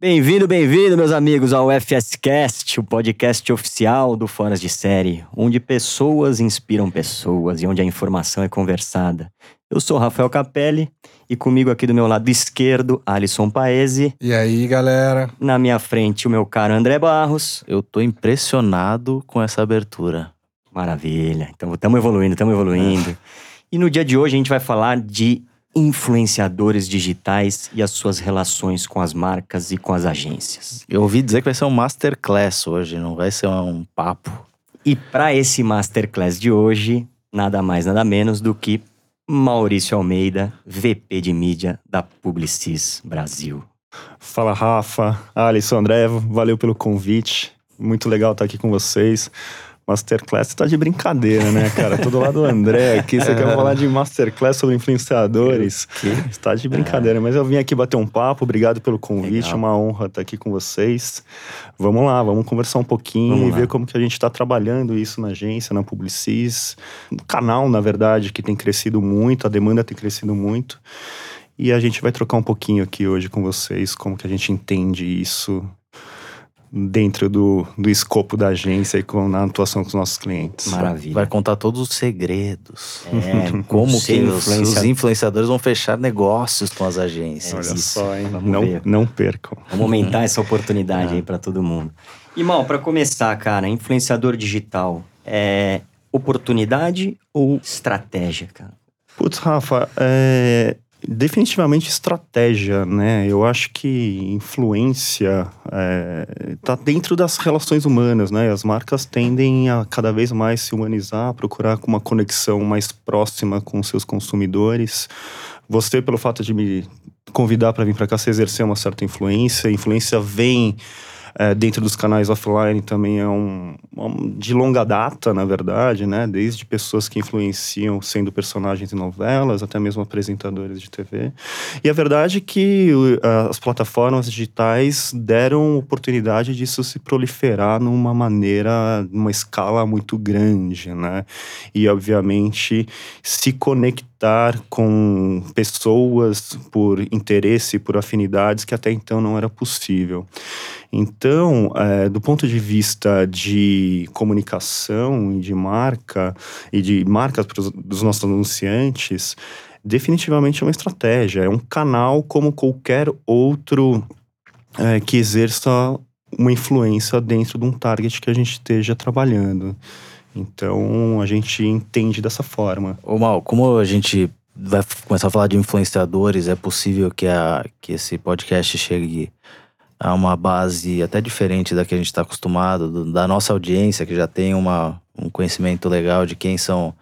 Bem-vindo, bem-vindo, meus amigos, ao FSCast, o podcast oficial do Foras de Série, onde pessoas inspiram pessoas e onde a informação é conversada. Eu sou Rafael Capelli e comigo aqui do meu lado esquerdo, Alisson Paese. E aí, galera? Na minha frente, o meu caro André Barros. Eu tô impressionado com essa abertura. Maravilha. Então, estamos evoluindo, estamos evoluindo. E no dia de hoje a gente vai falar de influenciadores digitais e as suas relações com as marcas e com as agências. Eu ouvi dizer que vai ser um masterclass hoje, não vai ser um papo. E para esse masterclass de hoje, nada mais, nada menos do que Maurício Almeida, VP de mídia da Publicis Brasil. Fala Rafa, Alisson, André, valeu pelo convite. Muito legal estar aqui com vocês. Masterclass tá de brincadeira, né, cara? Todo lado do André aqui. Você quer falar de Masterclass sobre influenciadores? Que? Está de brincadeira. É. Mas eu vim aqui bater um papo. Obrigado pelo convite. Legal. Uma honra estar aqui com vocês. Vamos lá, vamos conversar um pouquinho vamos e lá. ver como que a gente está trabalhando isso na agência, na Publicis. O canal, na verdade, que tem crescido muito. A demanda tem crescido muito. E a gente vai trocar um pouquinho aqui hoje com vocês como que a gente entende isso dentro do, do escopo da agência e com, na atuação com os nossos clientes. Maravilha. Vai contar todos os segredos. É, como que os, os, influenciadores vão fechar negócios com as agências. Olha Isso. só, hein? Vamos não, ver. não percam. Vamos aumentar essa oportunidade é. aí para todo mundo. E mal, para começar, cara, influenciador digital é oportunidade ou estratégia, cara? Putz, Rafa, é, Definitivamente estratégia, né? Eu acho que influência está é, dentro das relações humanas, né? As marcas tendem a cada vez mais se humanizar, procurar uma conexão mais próxima com seus consumidores. Você, pelo fato de me convidar para vir para cá, você exercer uma certa influência. Influência vem é, dentro dos canais offline também é um, um, de longa data, na verdade, né? Desde pessoas que influenciam sendo personagens em novelas, até mesmo apresentadores de TV. E a verdade é que uh, as plataformas digitais deram oportunidade disso se proliferar numa maneira, numa escala muito grande, né? E, obviamente, se conectar com pessoas por interesse, por afinidades que até então não era possível. Então, é, do ponto de vista de comunicação e de marca, e de marcas dos nossos anunciantes, definitivamente é uma estratégia, é um canal como qualquer outro é, que exerça uma influência dentro de um target que a gente esteja trabalhando. Então, a gente entende dessa forma. Ô Mal, como a gente vai começar a falar de influenciadores, é possível que, a, que esse podcast chegue a uma base até diferente da que a gente está acostumado, da nossa audiência, que já tem uma, um conhecimento legal de quem são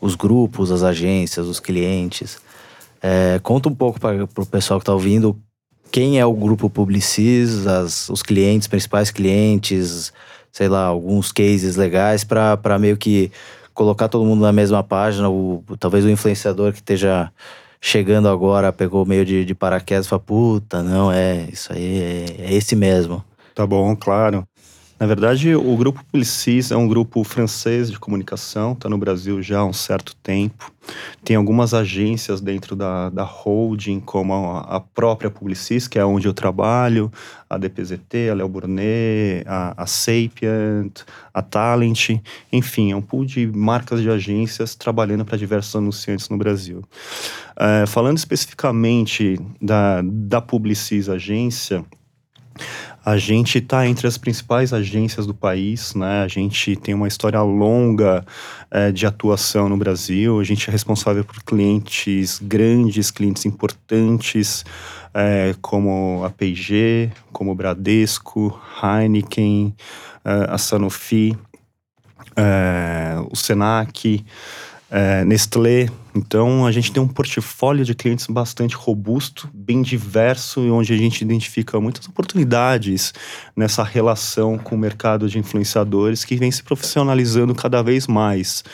os grupos, as agências, os clientes. É, conta um pouco para o pessoal que está ouvindo quem é o grupo Publicis, as, os clientes, principais clientes, sei lá, alguns cases legais para meio que colocar todo mundo na mesma página, o, talvez o influenciador que esteja chegando agora, pegou meio de, de paraquedas e falou, puta, não, é, isso aí é, é esse mesmo. Tá bom, claro. Na verdade, o Grupo Publicis é um grupo francês de comunicação, está no Brasil já há um certo tempo. Tem algumas agências dentro da, da holding, como a, a própria Publicis, que é onde eu trabalho, a DPZT, a Léo Burnet, a, a Sapient, a Talent, enfim, é um pool de marcas de agências trabalhando para diversos anunciantes no Brasil. É, falando especificamente da, da Publicis agência, a gente está entre as principais agências do país, né? A gente tem uma história longa é, de atuação no Brasil. A gente é responsável por clientes grandes, clientes importantes, é, como a P&G, como o Bradesco, Heineken, é, a Sanofi, é, o Senac, é, Nestlé. Então, a gente tem um portfólio de clientes bastante robusto, bem diverso, e onde a gente identifica muitas oportunidades nessa relação com o mercado de influenciadores que vem se profissionalizando cada vez mais.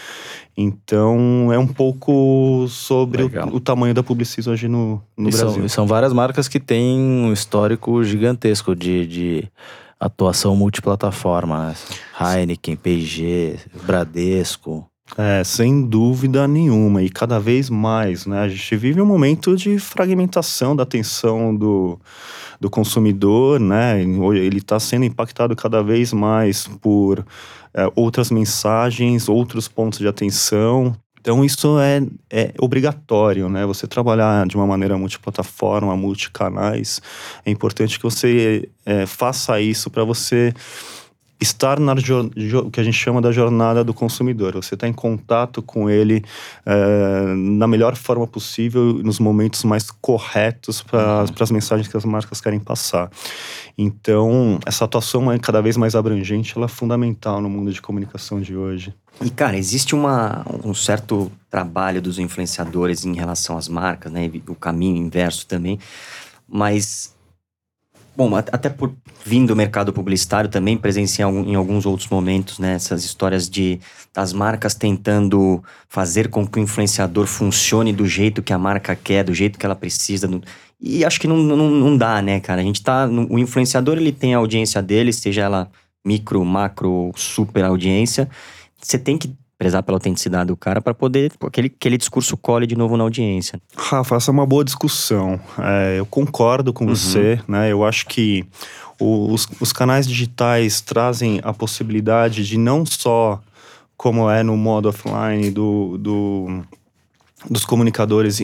Então, é um pouco sobre o, o, tamanho da Publicis hoje no, no e Brasil. São, são várias marcas que têm um histórico gigantesco de, de atuação multiplataforma. Né? Heineken, P&G, Bradesco. É, sem dúvida nenhuma, e cada vez mais, né? A gente vive um momento de fragmentação da atenção do, do consumidor, né? Ele está sendo impactado cada vez mais por é, outras mensagens, outros pontos de atenção. Então isso é, é obrigatório, né? Você trabalhar de uma maneira multiplataforma, multicanais, é importante que você é, faça isso para você estar na que a gente chama da jornada do consumidor. Você está em contato com ele é, na melhor forma possível, nos momentos mais corretos para uhum. as mensagens que as marcas querem passar. Então, essa atuação é cada vez mais abrangente, ela é fundamental no mundo de comunicação de hoje. E, cara, existe uma, um certo trabalho dos influenciadores em relação às marcas, né? O caminho inverso também. Mas Bom, até por vindo do mercado publicitário também presenciar em alguns outros momentos, né, essas histórias de das marcas tentando fazer com que o influenciador funcione do jeito que a marca quer, do jeito que ela precisa. E acho que não, não, não dá, né, cara? A gente tá. O influenciador ele tem a audiência dele, seja ela micro, macro, super audiência. Você tem que prezar pela autenticidade do cara para poder aquele, aquele discurso cole de novo na audiência. Rafa, essa é uma boa discussão. É, eu concordo com uhum. você, né? Eu acho que os, os canais digitais trazem a possibilidade de não só como é no modo offline do, do dos comunicadores,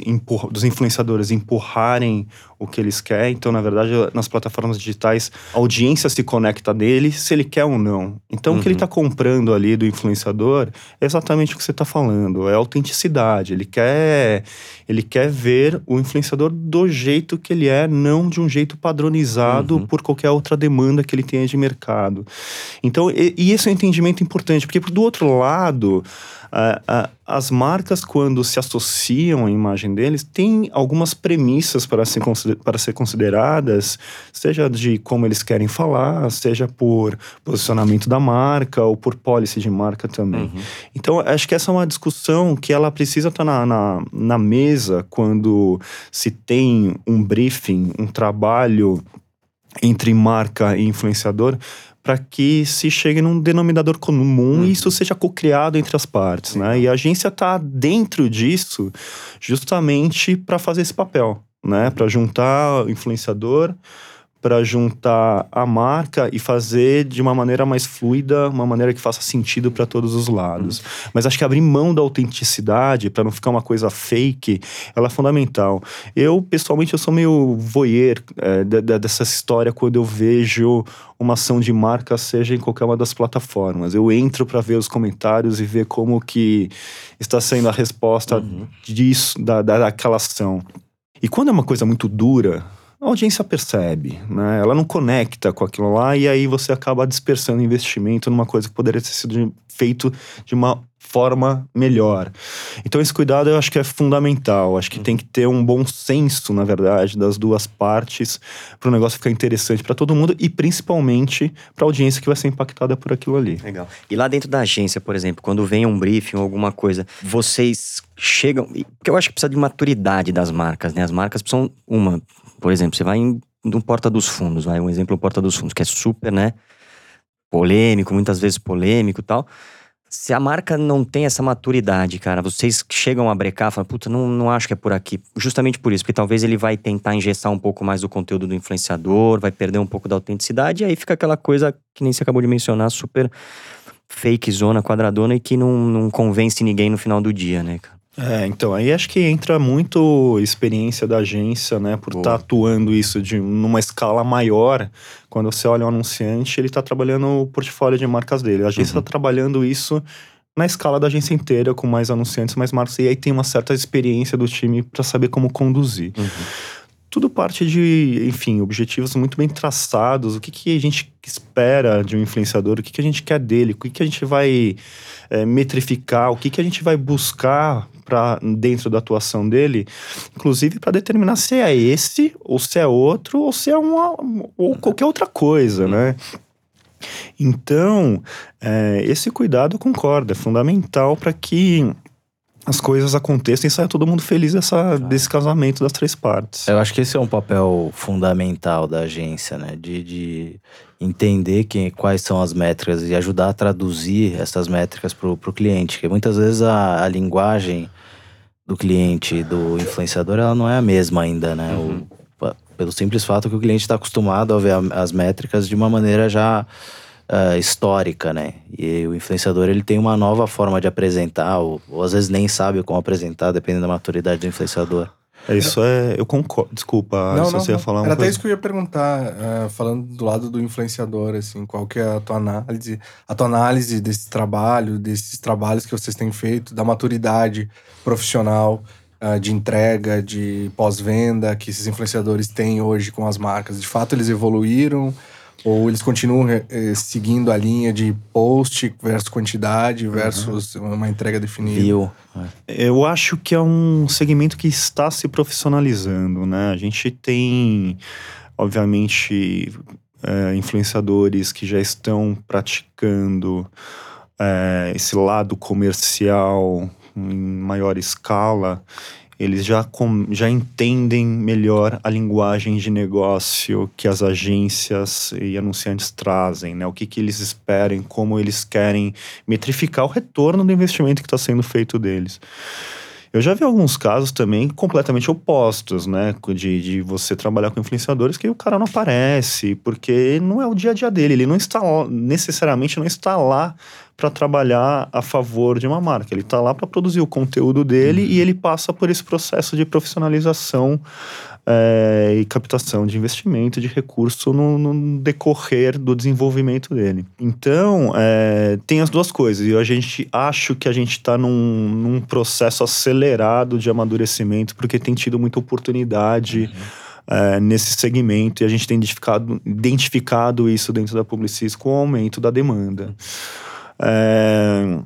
dos influenciadores empurrarem o que eles querem. Então, na verdade, nas plataformas digitais, a audiência se conecta dele se ele quer ou não. Então, uhum. o que ele está uhum. comprando ali do influenciador é exatamente o que você está falando, é autenticidade. Ele quer, ele quer ver o influenciador do jeito que ele é, não de um jeito padronizado uhum. por qualquer outra demanda que ele tenha de mercado. Então, e, e esse é um entendimento importante, porque do outro lado, as marcas, quando se associam à imagem deles, têm algumas premissas para ser, para ser consideradas, seja de como eles querem falar, seja por posicionamento da marca ou por policy de marca também. Uhum. Então, acho que essa é uma discussão que ela precisa estar na, na, na mesa quando se tem um briefing, um trabalho entre marca e influenciador, para que se chegue num denominador comum uhum. e isso seja co-criado entre as partes, né? E a agência está dentro disso justamente para fazer esse papel, né? Para juntar o influenciador para juntar a marca e fazer de uma maneira mais fluida, uma maneira que faça sentido para todos os lados. Uhum. Mas acho que abrir mão da autenticidade para não ficar uma coisa fake, ela é fundamental. Eu pessoalmente eu sou meio voyeur é, de, de, dessa história quando eu vejo uma ação de marca, seja em qualquer uma das plataformas. Eu entro para ver os comentários e ver como que está sendo a resposta uhum. disso, da, da, daquela ação. E quando é uma coisa muito dura, a audiência percebe, né? Ela não conecta com aquilo lá e aí você acaba dispersando investimento numa coisa que poderia ter sido feito de uma forma melhor. Então esse cuidado eu acho que é fundamental. Acho que tem que ter um bom senso, na verdade, das duas partes para o negócio ficar interessante para todo mundo e principalmente para a audiência que vai ser impactada por aquilo ali. Legal. E lá dentro da agência, por exemplo, quando vem um briefing ou alguma coisa, vocês chegam, porque eu acho que precisa de maturidade das marcas, né? As marcas precisam uma por exemplo, você vai em, no Porta dos Fundos, vai um exemplo no Porta dos Fundos, que é super, né? Polêmico, muitas vezes polêmico tal. Se a marca não tem essa maturidade, cara, vocês chegam a brecar, falam, puta, não, não acho que é por aqui. Justamente por isso, porque talvez ele vai tentar engessar um pouco mais do conteúdo do influenciador, vai perder um pouco da autenticidade, e aí fica aquela coisa que nem você acabou de mencionar, super fake zona, quadradona, e que não, não convence ninguém no final do dia, né, cara? É, então, aí acho que entra muito experiência da agência, né? Por estar tá atuando isso de numa escala maior. Quando você olha um anunciante, ele está trabalhando o portfólio de marcas dele. A agência está uhum. trabalhando isso na escala da agência inteira, com mais anunciantes, mais marcas. E aí tem uma certa experiência do time para saber como conduzir. Uhum. Tudo parte de, enfim, objetivos muito bem traçados. O que, que a gente espera de um influenciador? O que, que a gente quer dele? O que, que a gente vai é, metrificar? O que, que a gente vai buscar para dentro da atuação dele, inclusive para determinar se é esse ou se é outro ou se é uma ou qualquer outra coisa, né? Então, é, esse cuidado, concordo, é fundamental para que as coisas aconteçam e sai todo mundo feliz dessa, desse casamento das três partes. Eu acho que esse é um papel fundamental da agência, né? De, de entender quem, quais são as métricas e ajudar a traduzir essas métricas para o cliente. Porque muitas vezes a, a linguagem do cliente, do influenciador, ela não é a mesma ainda, né? Uhum. O, pelo simples fato que o cliente está acostumado a ver as métricas de uma maneira já uh, histórica, né? E o influenciador ele tem uma nova forma de apresentar, ou, ou às vezes nem sabe como apresentar, dependendo da maturidade do influenciador. É, isso é. Eu concordo. Desculpa, não, não, você ia falar uma Era coisa. até isso que eu ia perguntar, uh, falando do lado do influenciador, assim, qual que é a tua análise, a tua análise desse trabalho, desses trabalhos que vocês têm feito, da maturidade profissional, uh, de entrega, de pós-venda que esses influenciadores têm hoje com as marcas. De fato, eles evoluíram? Ou eles continuam eh, seguindo a linha de post versus quantidade versus uhum. uma entrega definida? Viu. Eu acho que é um segmento que está se profissionalizando, né? A gente tem, obviamente, é, influenciadores que já estão praticando é, esse lado comercial em maior escala eles já, com, já entendem melhor a linguagem de negócio que as agências e anunciantes trazem, né? O que, que eles esperam, como eles querem metrificar o retorno do investimento que está sendo feito deles. Eu já vi alguns casos também completamente opostos, né? De, de você trabalhar com influenciadores que o cara não aparece, porque não é o dia a dia dele. Ele não está necessariamente não está lá para trabalhar a favor de uma marca. Ele está lá para produzir o conteúdo dele uhum. e ele passa por esse processo de profissionalização é, e captação de investimento, de recurso no, no decorrer do desenvolvimento dele. Então, é, tem as duas coisas. E a gente acho que a gente está num, num, processo acelerado de amadurecimento, porque tem tido muita oportunidade. Uhum. É, nesse segmento e a gente tem identificado, identificado isso dentro da Publicis com o aumento da demanda. É,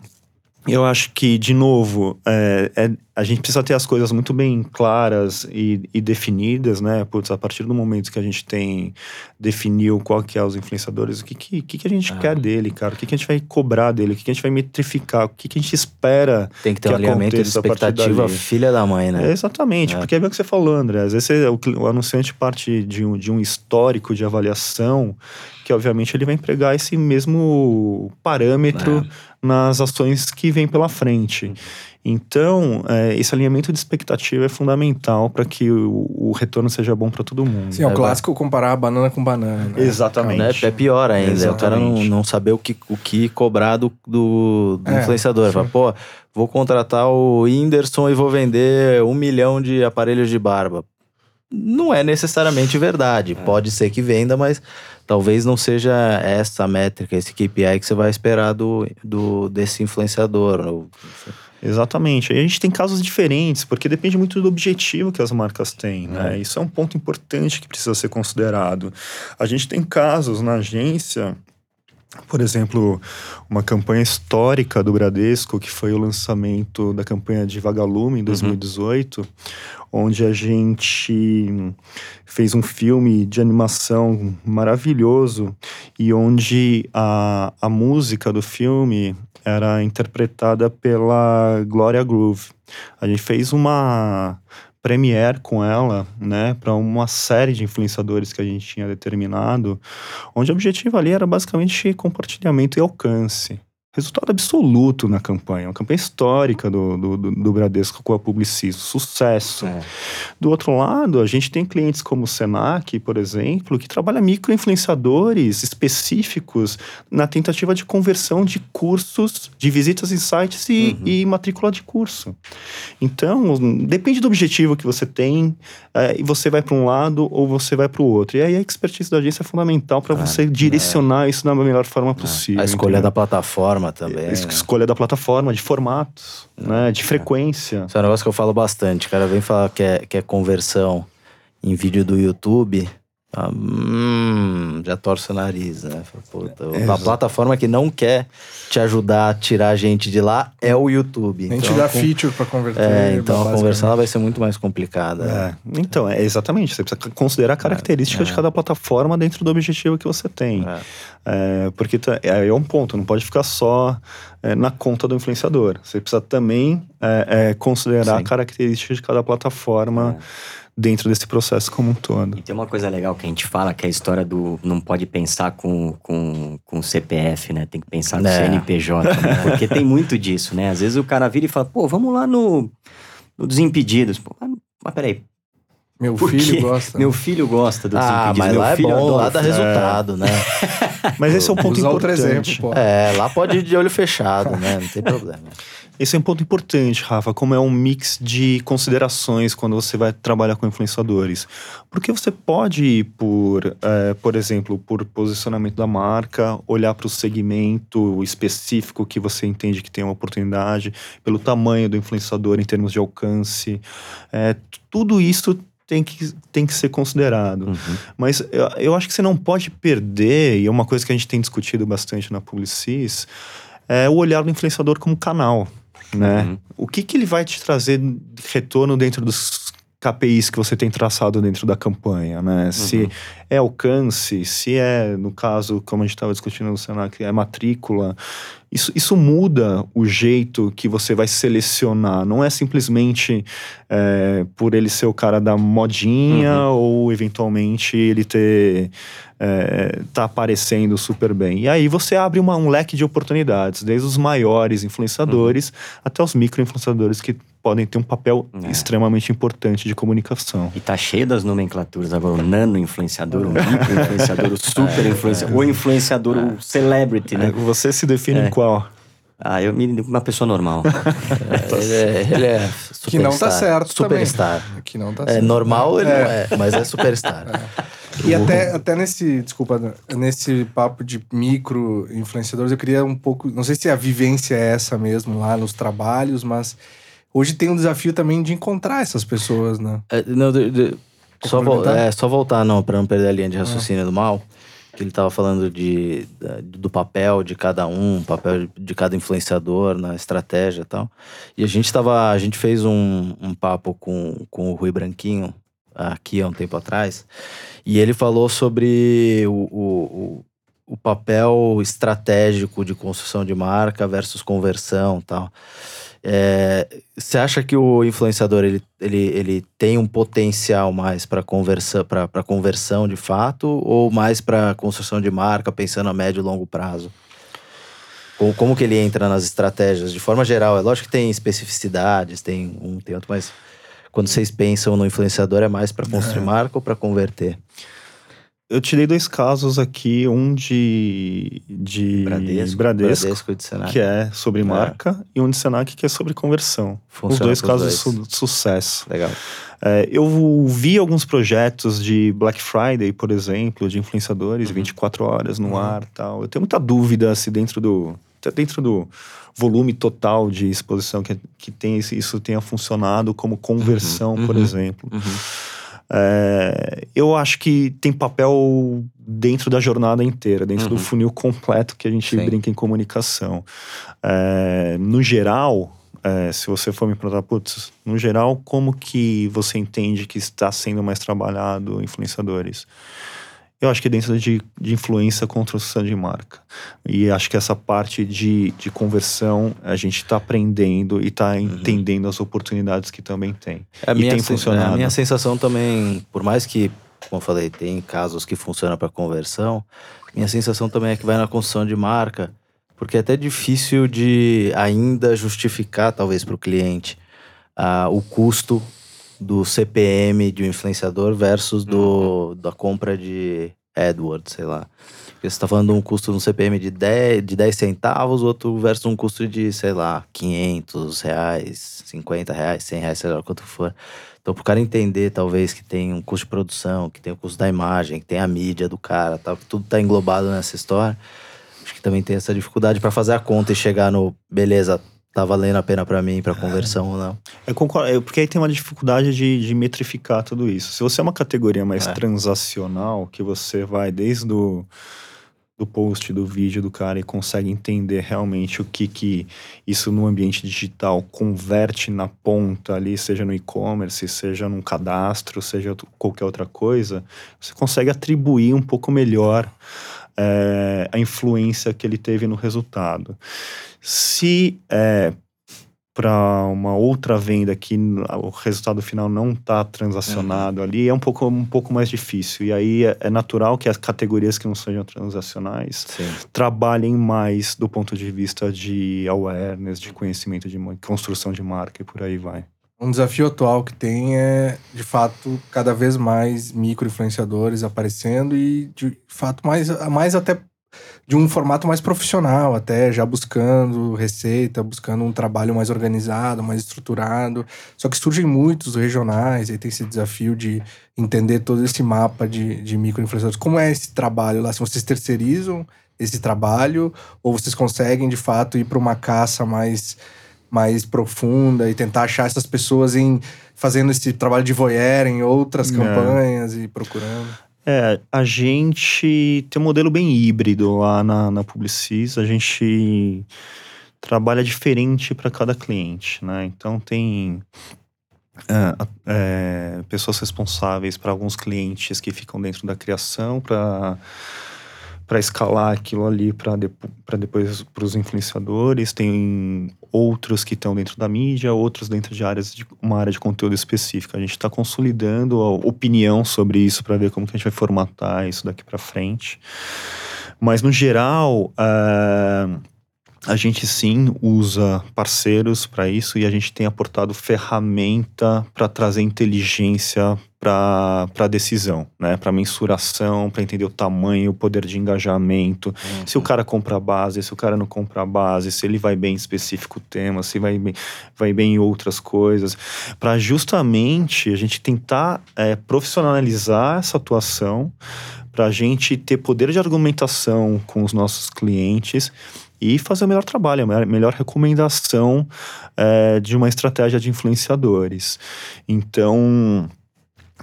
eu acho que, de novo, é, é, a gente precisa ter as coisas muito bem claras e, e, definidas, né? Putz, a partir do momento que a gente tem definiu qual que é os influenciadores, o que, que, que a gente ah. quer dele, cara? O que, que a gente vai cobrar dele? O que, que a gente vai metrificar? O que, que a gente espera Tem que ter que um alinhamento de expectativa filha da mãe, né? É, exatamente, porque é bem o que você falou, André. Às vezes o, o anunciante parte de um, de um histórico de avaliação que obviamente ele vai empregar esse mesmo parâmetro é. nas ações que vêm pela frente. Então, é, esse alinhamento de expectativa é fundamental para que o, o, retorno seja bom para todo mundo. Sim, é o é, clássico comparar banana com banana. Né? Exatamente. É, é pior ainda, Exatamente. o cara não, não saber o que, o que cobrar do, do, do é, influenciador. Fala, pô, vou contratar o Whindersson e vou vender um milhão de aparelhos de barba. Não é necessariamente verdade. É. Pode ser que venda, mas talvez não seja essa métrica, esse KPI que você vai esperar do, do desse influenciador. Exatamente. Aí a gente tem casos diferentes, porque depende muito do objetivo que as marcas têm, né? É. Isso é um ponto importante que precisa ser considerado. A gente tem casos na agência por exemplo, uma campanha histórica do Bradesco, que foi o lançamento da campanha de Vagalume em 2018, uhum. Onde a gente fez um filme de animação maravilhoso e onde a, a música do filme era interpretada pela Gloria Groove. A gente fez uma premiere com ela, né, para uma série de influenciadores que a gente tinha determinado, onde o objetivo ali era basicamente compartilhamento e alcance resultado absoluto na campanha, uma campanha histórica do, do, do Bradesco com a Publicis, sucesso. É. Do outro lado, a gente tem clientes como o Senac, por exemplo, que trabalha micro-influenciadores específicos na tentativa de conversão de cursos, de visitas em sites e, uhum. e matrícula de curso. Então, depende do objetivo que você tem, é, e você vai para um lado ou você vai para o outro. E aí a expertise da agência é fundamental para você direcionar é. isso da melhor forma é. possível. A escolha entendeu? da plataforma também. Escolha da plataforma, de formatos, né, de frequência. Isso é um negócio que eu falo bastante. O cara vem falar que é, que é conversão em vídeo do YouTube. Ah, hum, já torce o nariz, né? Puta, É, a plataforma que não quer te ajudar a tirar a gente de lá é o YouTube. Nem Então, te dá com- feature pra converter. É, então a ela vai ser muito mais complicada. É, então, é exatamente. Você precisa considerar a característica de cada plataforma dentro do objetivo que você tem. É. É, porque tá- é, é um ponto, não pode ficar só é, na conta do influenciador. Você precisa também é, é, considerar Sim. a característica de cada plataforma dentro desse processo como um todo. E tem uma coisa legal que a gente fala, que é a história do não pode pensar com, com, com CPF, né? Tem que pensar com É. CNPJ, né? Porque tem muito disso, né? Às vezes o cara vira e fala, pô, vamos lá no, no Desimpedidos. Pô, mas, mas peraí, Meu Por filho quê? gosta. meu filho gosta do Ah, mas meu lá é filho bom, lá dá resultado, né? Mas esse é um ponto Usar outro importante. exemplo, pô. É, lá pode ir de olho fechado, né? Não tem problema. Esse é um ponto importante, Rafa, como é um mix de considerações quando você vai trabalhar com influenciadores. Porque você pode ir por, eh, por exemplo, por posicionamento da marca, olhar para o segmento específico que você entende que tem uma oportunidade, pelo tamanho do influenciador em termos de alcance. T- tudo isso tem que, tem que ser considerado. Uhum. Mas eu, eu acho que você não pode perder, e é uma coisa que a gente tem discutido bastante na Publicis, é o olhar do influenciador como canal, né? Uhum. O que, que ele vai te trazer de retorno dentro dos KPIs que você tem traçado dentro da campanha, né? Se é alcance, se é, no caso, como a gente estava discutindo no Senac, é matrícula, isso, isso muda o jeito que você vai selecionar. Não é simplesmente é, por ele ser o cara da modinha ou eventualmente ele ter é, tá aparecendo super bem. E aí você abre uma- um leque de oportunidades, desde os maiores influenciadores até os micro influenciadores que podem ter um papel É. extremamente importante de comunicação. E tá cheio das nomenclaturas agora. O nano influenciador, o micro influenciador, o super influenciador, o influenciador, o celebrity, É, né? Você se define É. em qual? Ah, eu me uma pessoa normal. ele, é, ele é superstar. Que não tá certo também. Superstar. Que não tá É certo. normal, ele não é, mas é superstar. E até, até nesse, desculpa, nesse papo de micro influenciadores, eu queria um pouco, não sei se a vivência é essa mesmo lá nos trabalhos, mas hoje tem um desafio também de encontrar essas pessoas, né? É, não, de- de- só, complementar? é, só voltar, não, para não perder a linha de raciocínio do mal, que ele estava falando de, do papel de cada um, papel de cada influenciador na estratégia e tal. E a gente tava, a gente fez um, um papo com, com o Rui Branquinho aqui há um tempo atrás, e ele falou sobre o, o, o, papel estratégico de construção de marca versus conversão e É, você acha que o influenciador ele, ele, ele tem um potencial mais para conversa, conversão de fato ou mais para construção de marca, pensando a médio e longo prazo? Como, como que ele entra nas estratégias? De forma geral, é lógico que tem especificidades, tem um, tem outro, mas quando vocês pensam no influenciador, é mais para construir marca ou para converter? Eu tirei dois casos aqui, um de, de Bradesco. Bradesco, Bradesco de Senac. que é sobre marca, e um de Senac que é sobre conversão. Funciona Os dois casos dois. de su- sucesso. Legal. É, eu vi alguns projetos de Black Friday, por exemplo, de influenciadores, 24 horas no ar e tal. Eu tenho muita dúvida se dentro do, dentro do volume total de exposição que, que tem, isso tenha funcionado como conversão, por uhum. exemplo. Uhum. É, eu acho que tem papel dentro da jornada inteira, dentro do Uhum. funil completo que a gente Sim. brinca em comunicação. É, no geral, é, se você for me perguntar, putz, no geral, como que você entende que está sendo mais trabalhado influenciadores? Eu acho que dentro de, de influência, construção de marca. E acho que essa parte de, de conversão, a gente está aprendendo e está entendendo as oportunidades que também tem. A E minha, tem sen- funcionado. A minha sensação também, por mais que, como eu falei, tem casos que funcionam para conversão, minha sensação também é que vai na construção de marca, porque é até difícil de ainda justificar, talvez, para o cliente, ah, o custo do CPM de um influenciador versus do, da compra de AdWords, sei lá. Porque você está falando de um custo no CPM de 10, de 10 centavos, outro versus um custo de, sei lá, 500 reais, 50 reais, 100 reais, sei lá quanto for. Então, para o cara entender, talvez, que tem um custo de produção, que tem o custo da imagem, que tem a mídia do cara, que tudo tá englobado nessa história, acho que também tem essa dificuldade para fazer a conta e chegar no, beleza, tá valendo a pena para mim, para conversão ou não. Eu concordo, é, porque aí tem uma dificuldade de, de metrificar tudo isso. Se você é uma categoria mais É. transacional, que você vai desde o do post, do vídeo do cara e consegue entender realmente o que que isso no ambiente digital converte na ponta ali, seja no e-commerce, seja num cadastro, seja qualquer outra coisa, você consegue atribuir um pouco melhor é, a influência que ele teve no resultado. Se é, para uma outra venda que o resultado final não está transacionado ali, é um pouco, um pouco mais difícil. E aí é, é natural que as categorias que não sejam transacionais Sim. trabalhem mais do ponto de vista de awareness, de conhecimento, de construção de marca e por aí vai. Um desafio atual que tem é, de fato, cada vez mais micro-influenciadores aparecendo e, de fato, mais, mais até de um formato mais profissional, até já buscando receita, buscando um trabalho mais organizado, mais estruturado. Só que surgem muitos regionais, aí tem esse desafio de entender todo esse mapa de, de micro-influenciadores. Como é esse trabalho lá? Se vocês terceirizam esse trabalho ou vocês conseguem, de fato, ir para uma caça mais mais profunda e tentar achar essas pessoas em fazendo esse trabalho de voyeur em outras É. campanhas e procurando. É, a gente tem um modelo bem híbrido lá na, na Publicis. A gente trabalha diferente para cada cliente, né? Então tem é, é, pessoas responsáveis para alguns clientes que ficam dentro da criação para para escalar aquilo ali para depo depois para os influenciadores tem outros que estão dentro da mídia outros dentro de áreas de uma área de conteúdo específica. A gente está consolidando a opinião sobre isso para ver como que a gente vai formatar isso daqui para frente. Mas no geral eh, a gente sim usa parceiros para isso e a gente tem aportado ferramenta para trazer inteligência para a decisão, né? Para mensuração, para entender o tamanho, o poder de engajamento. Se o cara compra a base, se o cara não compra a base, se ele vai bem em específico tema, se vai bem, vai bem em outras coisas, para justamente a gente tentar é, profissionalizar essa atuação, para a gente ter poder de argumentação com os nossos clientes e fazer o melhor trabalho, a melhor- recomendação é, de uma estratégia de influenciadores. Então,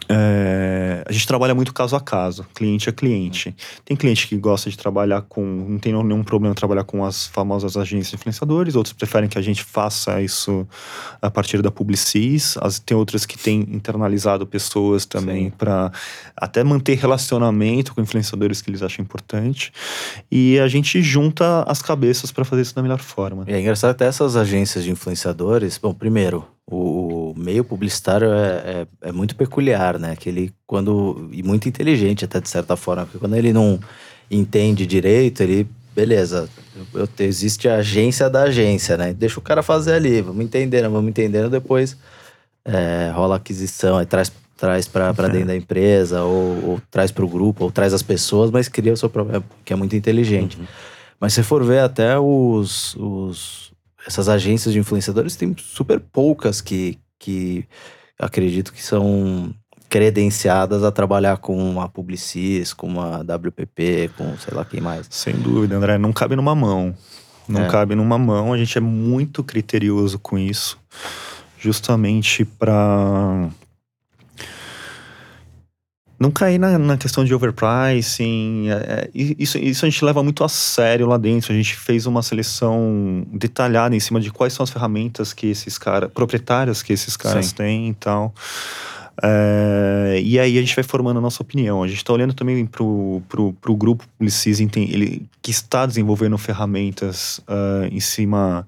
é, a gente trabalha muito caso a caso, cliente a cliente. Tem cliente que gosta de trabalhar com, não tem nenhum problema trabalhar com as famosas agências de influenciadores, outros preferem que a gente faça isso a partir da Publicis, as, tem outras que têm internalizado pessoas também para até manter relacionamento com influenciadores que eles acham importante. E a gente junta as cabeças para fazer isso da melhor forma. E é engraçado até essas agências de influenciadores. Bom, primeiro, o, o meio publicitário é, é, é muito peculiar, né? Que ele, quando. E muito inteligente, até de certa forma, porque quando ele não entende direito, ele. Beleza, eu, eu- existe a agência da agência, né? Deixa o cara fazer ali, vamos entendendo, vamos entendendo, depois é, rola aquisição, aí traz, traz para dentro da empresa, ou, ou traz para o grupo, ou traz as pessoas, mas cria o seu próprio, que é muito inteligente. Mas se for ver até os, os essas agências de influenciadores, tem super poucas que, que acredito que são credenciadas a trabalhar com uma Publicis, com uma WPP, com sei lá quem mais. Sem dúvida, André, não cabe numa mão. Não É. cabe numa mão. A gente é muito criterioso com isso, justamente para não cair na, na questão de overpricing. é, é, isso, isso a gente leva muito a sério lá dentro. A gente fez uma seleção detalhada em cima de quais são as ferramentas que esses caras, proprietárias que esses caras Sim. têm e tal. É, e aí a gente vai formando a nossa opinião. A gente está olhando também pro, pro, pro grupo Publicis, ele, que está desenvolvendo ferramentas ah, em, cima,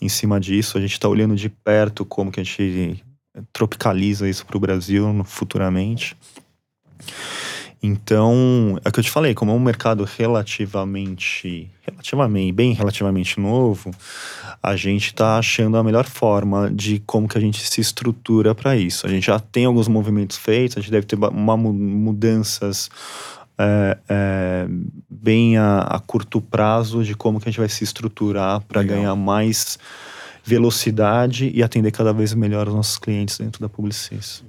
em cima disso. A gente está olhando de perto como que a gente tropicaliza isso para o Brasil futuramente. Então, é o que eu te falei, como é um mercado relativamente, relativamente, bem relativamente novo, a gente está achando a melhor forma de como que a gente se estrutura para isso. A gente já tem alguns movimentos feitos, a gente deve ter uma mu- mudanças é, é, bem a, a curto prazo de como que a gente vai se estruturar para ganhar mais velocidade e atender cada vez melhor os nossos clientes dentro da Publicis.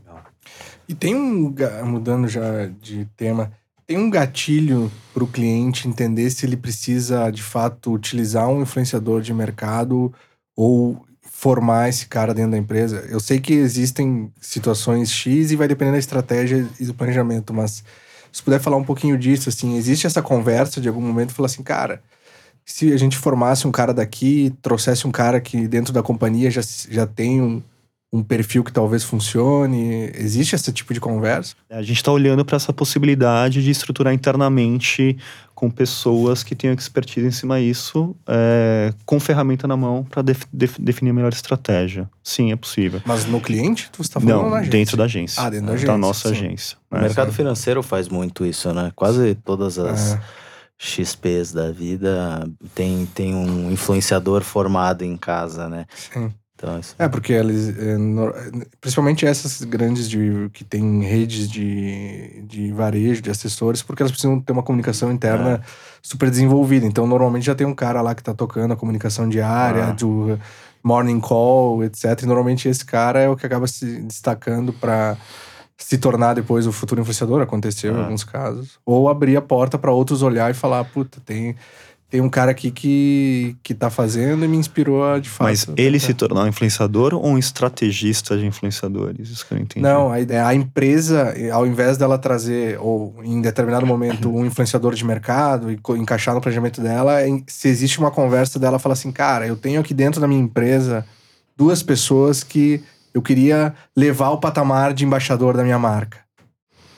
E tem um, mudando já de tema, tem um gatilho para o cliente entender se ele precisa de fato utilizar um influenciador de mercado ou formar esse cara dentro da empresa? Eu sei que existem situações X e vai depender da estratégia e do planejamento, mas se puder falar um pouquinho disso, assim, existe essa conversa de algum momento falar assim, cara, se a gente formasse um cara daqui, trouxesse um cara que dentro da companhia já, já tem um, um perfil que talvez funcione? Existe esse tipo de conversa? A gente está olhando para essa possibilidade de estruturar internamente com pessoas que tenham expertise em cima disso, é, com ferramenta na mão para def, def, definir a melhor estratégia. Sim, é possível. Mas no cliente? Tu está falando Não, na agência? dentro da agência. Ah, dentro da Da agência, nossa sim. agência. O né? mercado financeiro faz muito isso, né? Quase todas as É. XPs da vida tem, tem um influenciador formado em casa, né? Sim. Então, isso É, porque eles, é, no- principalmente essas grandes de, que têm redes de, de varejo, de assessores, porque elas precisam ter uma comunicação interna super desenvolvida. Então, normalmente já tem um cara lá que tá tocando a comunicação diária, Ah. do morning call, etc. E normalmente esse cara é o que acaba se destacando para se tornar depois o futuro influenciador, aconteceu em alguns casos. Ou abrir a porta para outros olhar e falar, puta, tem, tem um cara aqui que, que tá fazendo e me inspirou a, de fato. Mas ele tentar." se tornar um influenciador ou um estrategista de influenciadores? Isso que eu não entendi. Não, a, ideia- a empresa, ao invés dela trazer, ou em determinado momento, um influenciador de mercado e encaixar no planejamento dela, se existe uma conversa dela, fala assim, cara, eu tenho aqui dentro da minha empresa duas pessoas que eu queria levar ao patamar de embaixador da minha marca.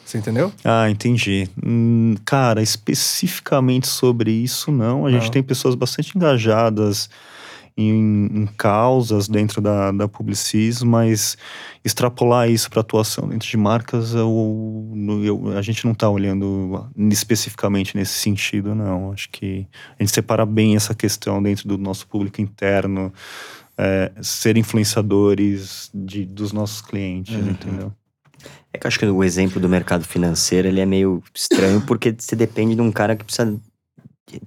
Você entendeu? Ah, entendi. Hum, cara, especificamente sobre isso, não. A gente tem pessoas bastante engajadas em, em causas dentro da, da Publicis, mas extrapolar isso para atuação dentro de marcas, eu, eu- a gente não está olhando especificamente nesse sentido, não. Acho que a gente separa bem essa questão dentro do nosso público interno, é, ser influenciadores de, dos nossos clientes, Uhum. entendeu? É que eu acho que o exemplo do mercado financeiro ele é meio estranho porque você depende de um cara que precisa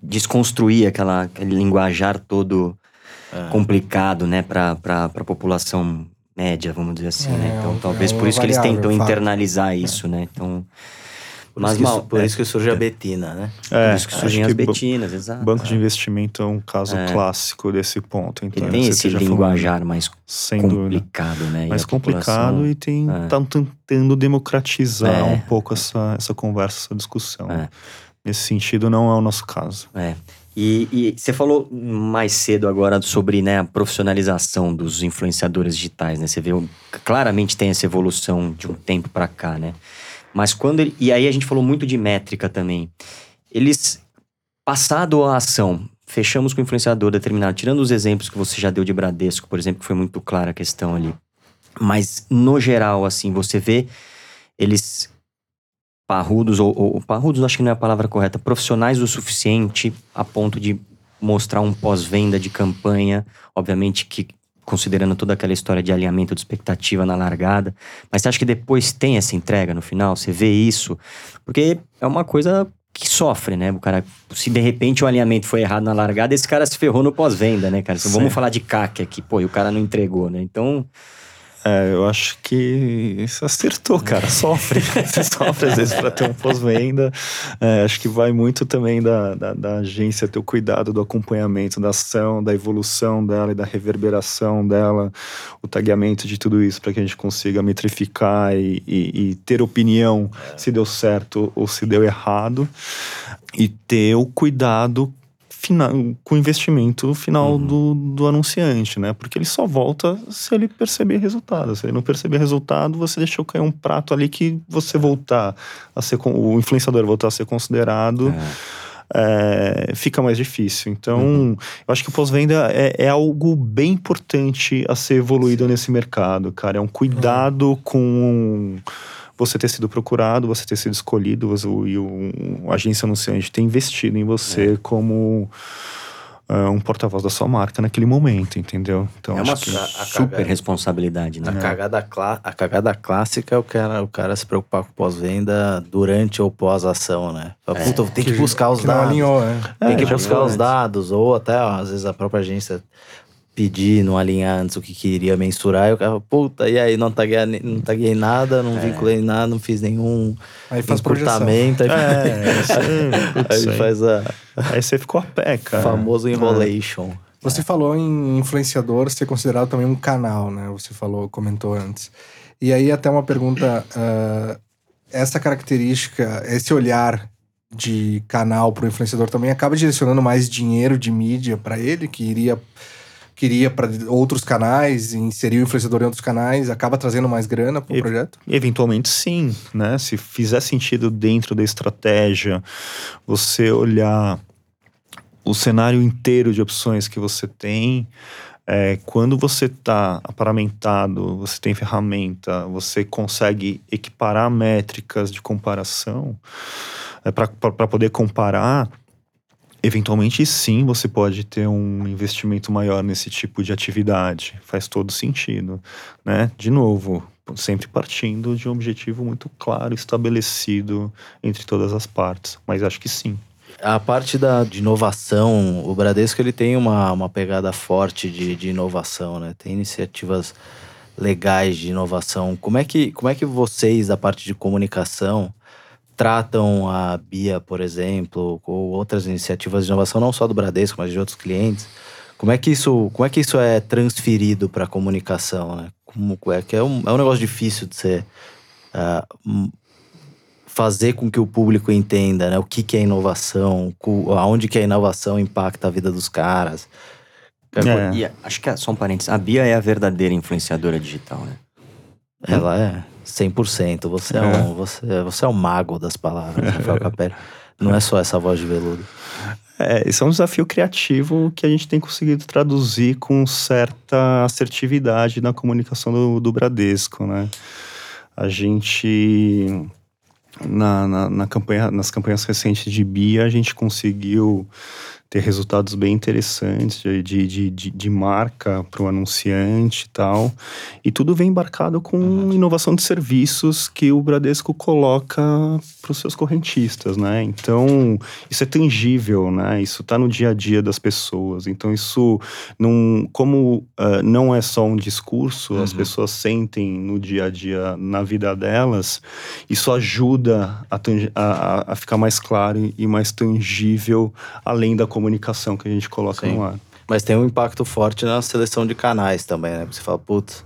desconstruir aquela, aquele linguajar todo é. complicado, né, para a população média, vamos dizer assim, É, né? Então, é talvez uma por isso que eles tentam internalizar isso, né? Então, Por, Mas isso, mal- por é. isso que surge a Betina, né? É, por isso que acho surgem as que betinas, exato. Banco de investimento é um caso É. clássico desse ponto. Então, Ele tem você esse linguajar mais Sem dúvida. complicado, né? E Mais complicado e tem é. tá tentando democratizar É. um pouco essa, essa conversa, essa discussão. É. Nesse sentido, não é o nosso caso. É. E, e você falou mais cedo agora sobre né, a profissionalização dos influenciadores digitais, né? Você vê, claramente tem essa evolução de um tempo para cá, né? Mas quando ele, e aí a gente falou muito de métrica também. Eles passado a ação, fechamos com o influenciador determinado, tirando os exemplos que você já deu de Bradesco, por exemplo, que foi muito clara a questão ali. Mas no geral, assim, você vê eles parrudos, ou, ou parrudos acho que não é a palavra correta, profissionais o suficiente a ponto de mostrar um pós-venda de campanha, obviamente que considerando toda aquela história de alinhamento de expectativa na largada, mas você acha que depois tem essa entrega no final? Você vê isso? Porque é uma coisa que sofre, né? O cara, se de repente o alinhamento foi errado na largada, esse cara se ferrou no pós-venda, né, cara? Então, vamos falar de CAC aqui, pô, e o cara não entregou, né? Então, É, eu acho que você acertou, cara. Sofre. Você sofre às vezes para ter um pós-venda. É, acho que vai muito também da, da, da agência ter o cuidado do acompanhamento da ação, da evolução dela e da reverberação dela, o tagueamento de tudo isso para que a gente consiga metrificar e, e- e ter opinião se deu certo ou se deu errado. E ter o cuidado final, com o investimento final Uhum. do, do anunciante, né? Porque ele só volta se ele perceber resultado. Se ele não perceber resultado, você deixou cair um prato ali que você voltar a ser, o influenciador voltar a ser considerado, é, fica mais difícil. Então, Uhum. eu acho que o pós-venda é, é algo bem importante a ser evoluído nesse mercado, cara. É um cuidado com você ter sido procurado, você ter sido escolhido, você- o, e o, a agência anunciante ter investido em você como é, um porta-voz da sua marca naquele momento, entendeu? Então, é uma acho que a- a super cagada- responsabilidade, A, né? cagada a cagada clássica é o cara, o cara se preocupar com pós-venda durante ou pós-ação, né? Fala, É. Puta, tem que, buscar os que dados. alinhou, né? Tem É, que buscar os dados, ou até, ó, às vezes, a própria agência pedir, não alinhar antes o que queria mensurar, e o cara, fala, puta, e aí, não taguei, não taguei nada, não vinculei nada, não fiz nenhum Aí faz projeção. aí, É, aí aí- faz a aí você ficou a pé, cara. famoso enrolation. Você falou em influenciador ser considerado também um canal, né? Você falou, comentou antes. E aí até uma pergunta, uh, essa característica, esse olhar de canal para o influenciador também acaba direcionando mais dinheiro de mídia para ele, que iria queria para outros canais, inserir o influenciador em outros canais, acaba trazendo mais grana para o projeto? Eventualmente sim, né? Se fizer sentido dentro da estratégia, você olhar o cenário inteiro de opções que você tem, é, quando você está aparamentado, você tem ferramenta, você consegue equiparar métricas de comparação é, para poder comparar Eventualmente, sim, você pode ter um investimento maior nesse tipo de atividade. Faz todo sentido, né? De novo, sempre partindo de um objetivo muito claro, estabelecido entre todas as partes. Mas acho que sim. A parte da, de inovação, o Bradesco ele tem uma, uma pegada forte de, de inovação, né? Tem iniciativas legais de inovação. Como é que, como é que vocês, da parte de comunicação, tratam a Bia, por exemplo, ou outras iniciativas de inovação, não só do Bradesco, mas de outros clientes. Como é que isso, como é, que isso é transferido para a comunicação? Né? Como é que é um, é um negócio difícil de ser uh, fazer com que o público entenda né? o que, que é inovação, aonde que a inovação impacta a vida dos caras. É. E acho que é só um parênteses. A Bia é a verdadeira influenciadora digital, né? Ela é. 100%. Você é, um, você, você é um mago das palavras, Rafael Capelli. Não é só essa voz de veludo. É, isso é um desafio criativo que a gente tem conseguido traduzir com certa assertividade na comunicação do, do Bradesco, né? A gente, na, na, na campanha, nas campanhas recentes de BIA, a gente conseguiu ter resultados bem interessantes de, de, de, de marca para o anunciante e tal. E tudo vem embarcado com uhum. inovação de serviços que o Bradesco coloca para os seus correntistas, né? Então, isso é tangível, né? Isso está no dia a dia das pessoas. Então, isso não, como uh, não é só um discurso, uhum. as pessoas sentem no dia a dia, na vida delas, isso ajuda a, a, a ficar mais claro e mais tangível, além da comunicação que a gente coloca Sim. no ar. Mas tem um impacto forte na seleção de canais também, né? Porque você fala, putz,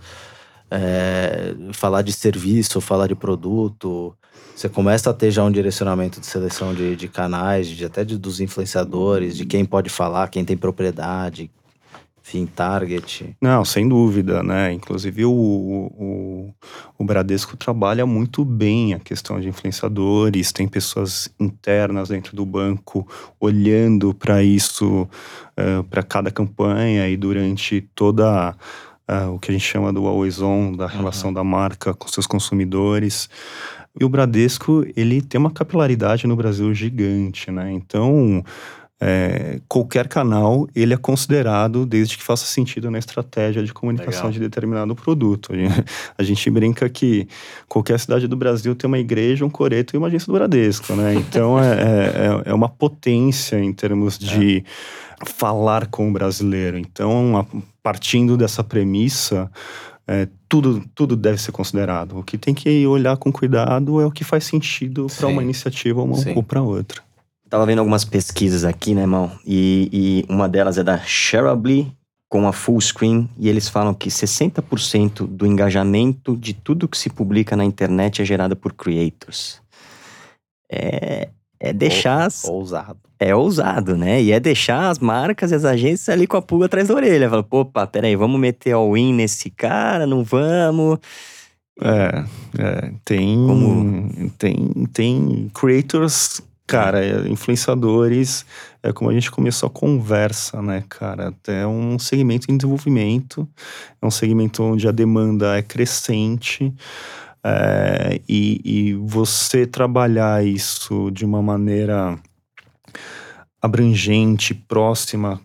é, falar de serviço, falar de produto, você começa a ter já um direcionamento de seleção de, de canais, de, até de, dos influenciadores, de quem pode falar, quem tem propriedade, enfim, target. Não, sem dúvida, né? Inclusive o, o, o Bradesco trabalha muito bem a questão de influenciadores, tem pessoas internas dentro do banco olhando para isso, uh, eh, para cada campanha e durante toda uh, o que a gente chama do always on, da relação uhum. da marca com seus consumidores. E o Bradesco, ele tem uma capilaridade no Brasil gigante, né? Então, é, qualquer canal ele é considerado desde que faça sentido na estratégia de comunicação Legal. de determinado produto. A gente, a gente, brinca que qualquer cidade do Brasil tem uma igreja, um coreto e uma agência do Bradesco, né? Então é, é, é uma potência em termos de é. falar com o brasileiro. Então, a, partindo dessa premissa, é, tudo, tudo deve ser considerado. O que tem que olhar com cuidado é o que faz sentido para uma iniciativa ou, ou para outra. Tava vendo algumas pesquisas aqui, né, irmão? E, e uma delas é da Sharably, com a full screen, e eles falam que 60% do engajamento de tudo que se publica na internet é gerado por creators. É, é deixar. As, ousado. É ousado, né? E é deixar as marcas e as agências ali com a pulga atrás da orelha. Fala, opa, peraí, vamos meter all-in nesse cara? Não vamos? É, é tem, Como... tem, tem creators Cara, é, influenciadores, é como a gente começou a conversa, né, cara? É um segmento em desenvolvimento, é um segmento onde a demanda é crescente. É, e, e você trabalhar isso de uma maneira abrangente, próxima,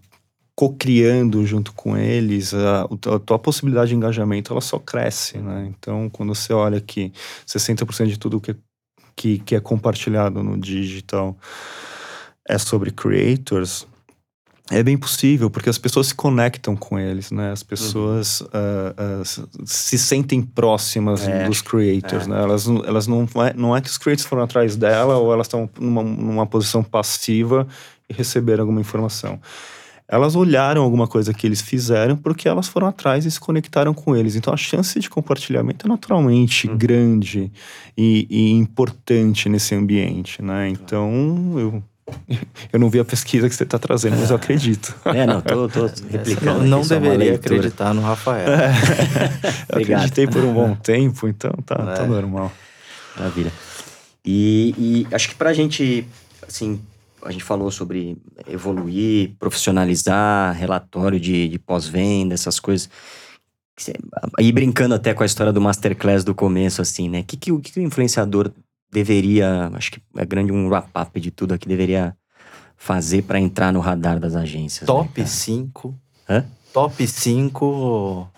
co-criando junto com eles, a, a, tua possibilidade de engajamento ela só cresce, né? Então, quando você olha que 60% de tudo que que, que é compartilhado no digital é sobre creators, é bem possível, porque as pessoas se conectam com eles, né? As pessoas uhum. uh, uh, se sentem próximas é, dos creators, é. né? Elas, elas não, é, não é que os creators foram atrás dela ou elas estão numa, numa posição passiva e receberam alguma informação. Elas olharam alguma coisa que eles fizeram porque elas foram atrás e se conectaram com eles. Então a chance de compartilhamento é naturalmente Uhum. grande e, e importante nesse ambiente, né? Então eu, eu não vi a pesquisa que você está trazendo, mas eu acredito. É, não, tô, tô replicando. Não, não uma deveria acreditar no Rafael. Eu Obrigado. acreditei por um bom tempo, então tá, tá É. normal. Maravilha. E, e acho que pra gente, assim, a gente falou sobre evoluir, profissionalizar, relatório de, de pós-venda, essas coisas. Aí brincando até com a história do masterclass do começo, assim, né? O que, que, o que o influenciador deveria, acho que é grande um wrap-up de tudo aqui, deveria fazer pra entrar no radar das agências? né, Top cara? 5. Hã? Top 5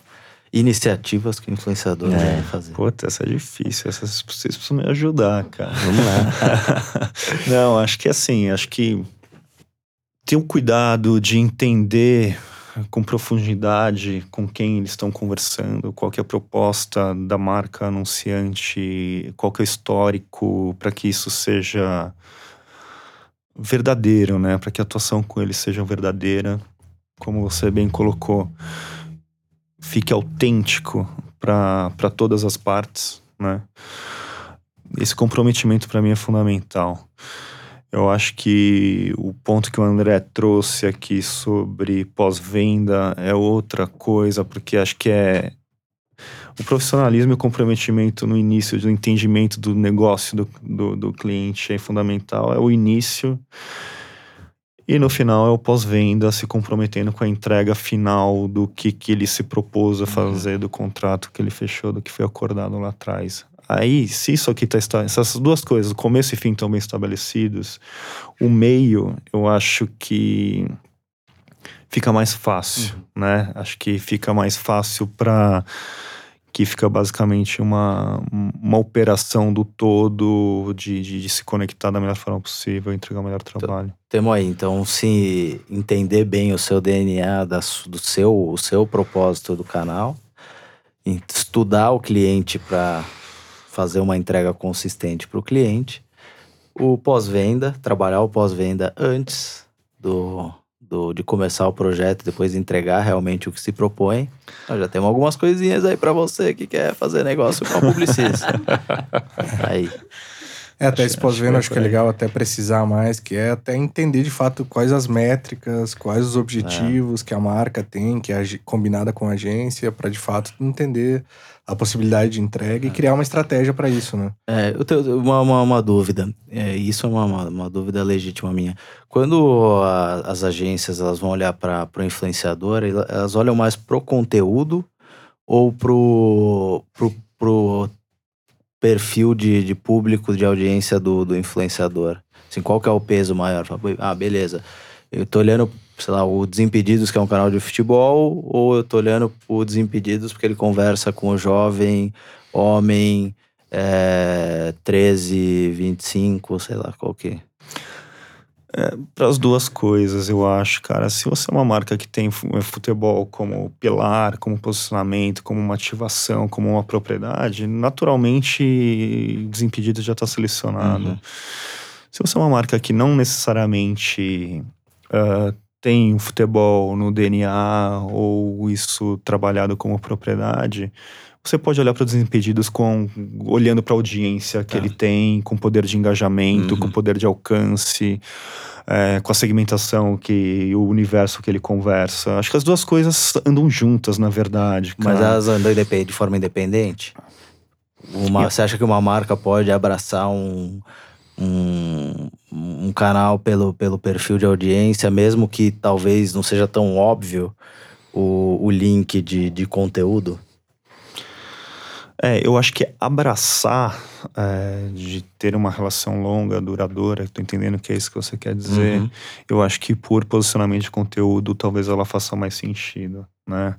iniciativas que o influenciador É. deve fazer. Puta, essa é difícil. Essa, vocês precisam me ajudar, cara. Vamos lá. Não, acho que assim, acho que ter o cuidado de entender com profundidade com quem eles estão conversando, qual que é a proposta da marca anunciante, qual que é o histórico para que isso seja verdadeiro, né? Para que a atuação com eles seja verdadeira, como você bem colocou, fique autêntico para todas as partes, né? Esse comprometimento para mim é fundamental. Eu acho que o ponto que o André trouxe aqui sobre pós-venda é outra coisa, porque acho que é o profissionalismo e o comprometimento no início do entendimento do negócio do, do, do cliente é fundamental. É o início e no final é o pós-venda se comprometendo com a entrega final do que, que ele se propôs a fazer, do contrato que ele fechou, do que foi acordado lá atrás. Aí, se isso aqui está. Essas duas coisas, o começo e fim estão bem estabelecidos, o meio, eu acho que fica mais fácil, né? Acho que fica mais fácil para que fica basicamente uma, uma operação do todo de, de, de se conectar da melhor forma possível, entregar o melhor trabalho. Temo aí, então, se entender bem o seu DNA, da, do seu, o seu propósito do canal, estudar o cliente para fazer uma entrega consistente para o cliente, o pós-venda, trabalhar o pós-venda antes do, do, de começar o projeto, depois entregar realmente o que se propõe. Nós já temos algumas coisinhas aí para você que quer fazer negócio com a publicista. aí. É, até esse Acho- pós-venda acho acho que é legal até precisar mais, que é até entender de fato quais as métricas, quais os objetivos que a marca tem, que é combinada com a agência, para de fato entender a possibilidade de entrega e criar uma estratégia para isso, né? É, eu tenho uma, uma, uma dúvida. É, isso é uma, uma, uma dúvida legítima minha. Quando a- as agências elas vão olhar para o influenciador, ela- elas olham mais pro conteúdo ou pro, pro, pro perfil de, de público, de audiência do, do influenciador? Assim, qual que é o peso maior? Ah, beleza. Eu tô olhando, sei lá, o Desimpedidos, que é um canal de futebol, ou eu tô olhando o Desimpedidos porque ele conversa com o jovem, homem, é, 13, 25, sei lá, qual que. Para as duas coisas, eu acho, cara. Se você é uma marca que tem eh, futebol como pilar, como posicionamento, como uma ativação, como uma propriedade, naturalmente Desimpedidos já está selecionado. Uhum. Se você é uma marca que não necessariamente ah, tem o futebol no DNA ou isso trabalhado como propriedade, você pode olhar para os Desimpedidos com olhando para a audiência que Tá. ele tem, com poder de engajamento, Uhum. com poder de alcance, é, com a segmentação que o universo que ele conversa. Acho que as duas coisas andam juntas, na verdade. Mas cara. elas andam de forma independente? Uma, você acha que uma marca pode abraçar um, um, um canal pelo, pelo perfil de audiência, mesmo que talvez não seja tão óbvio o, o link de, de conteúdo? É, eu acho que abraçar, é, de ter uma relação longa, duradoura, tô entendendo que é isso que você quer dizer. Uhum. Eu acho que por posicionamento de conteúdo, talvez ela faça mais sentido, né?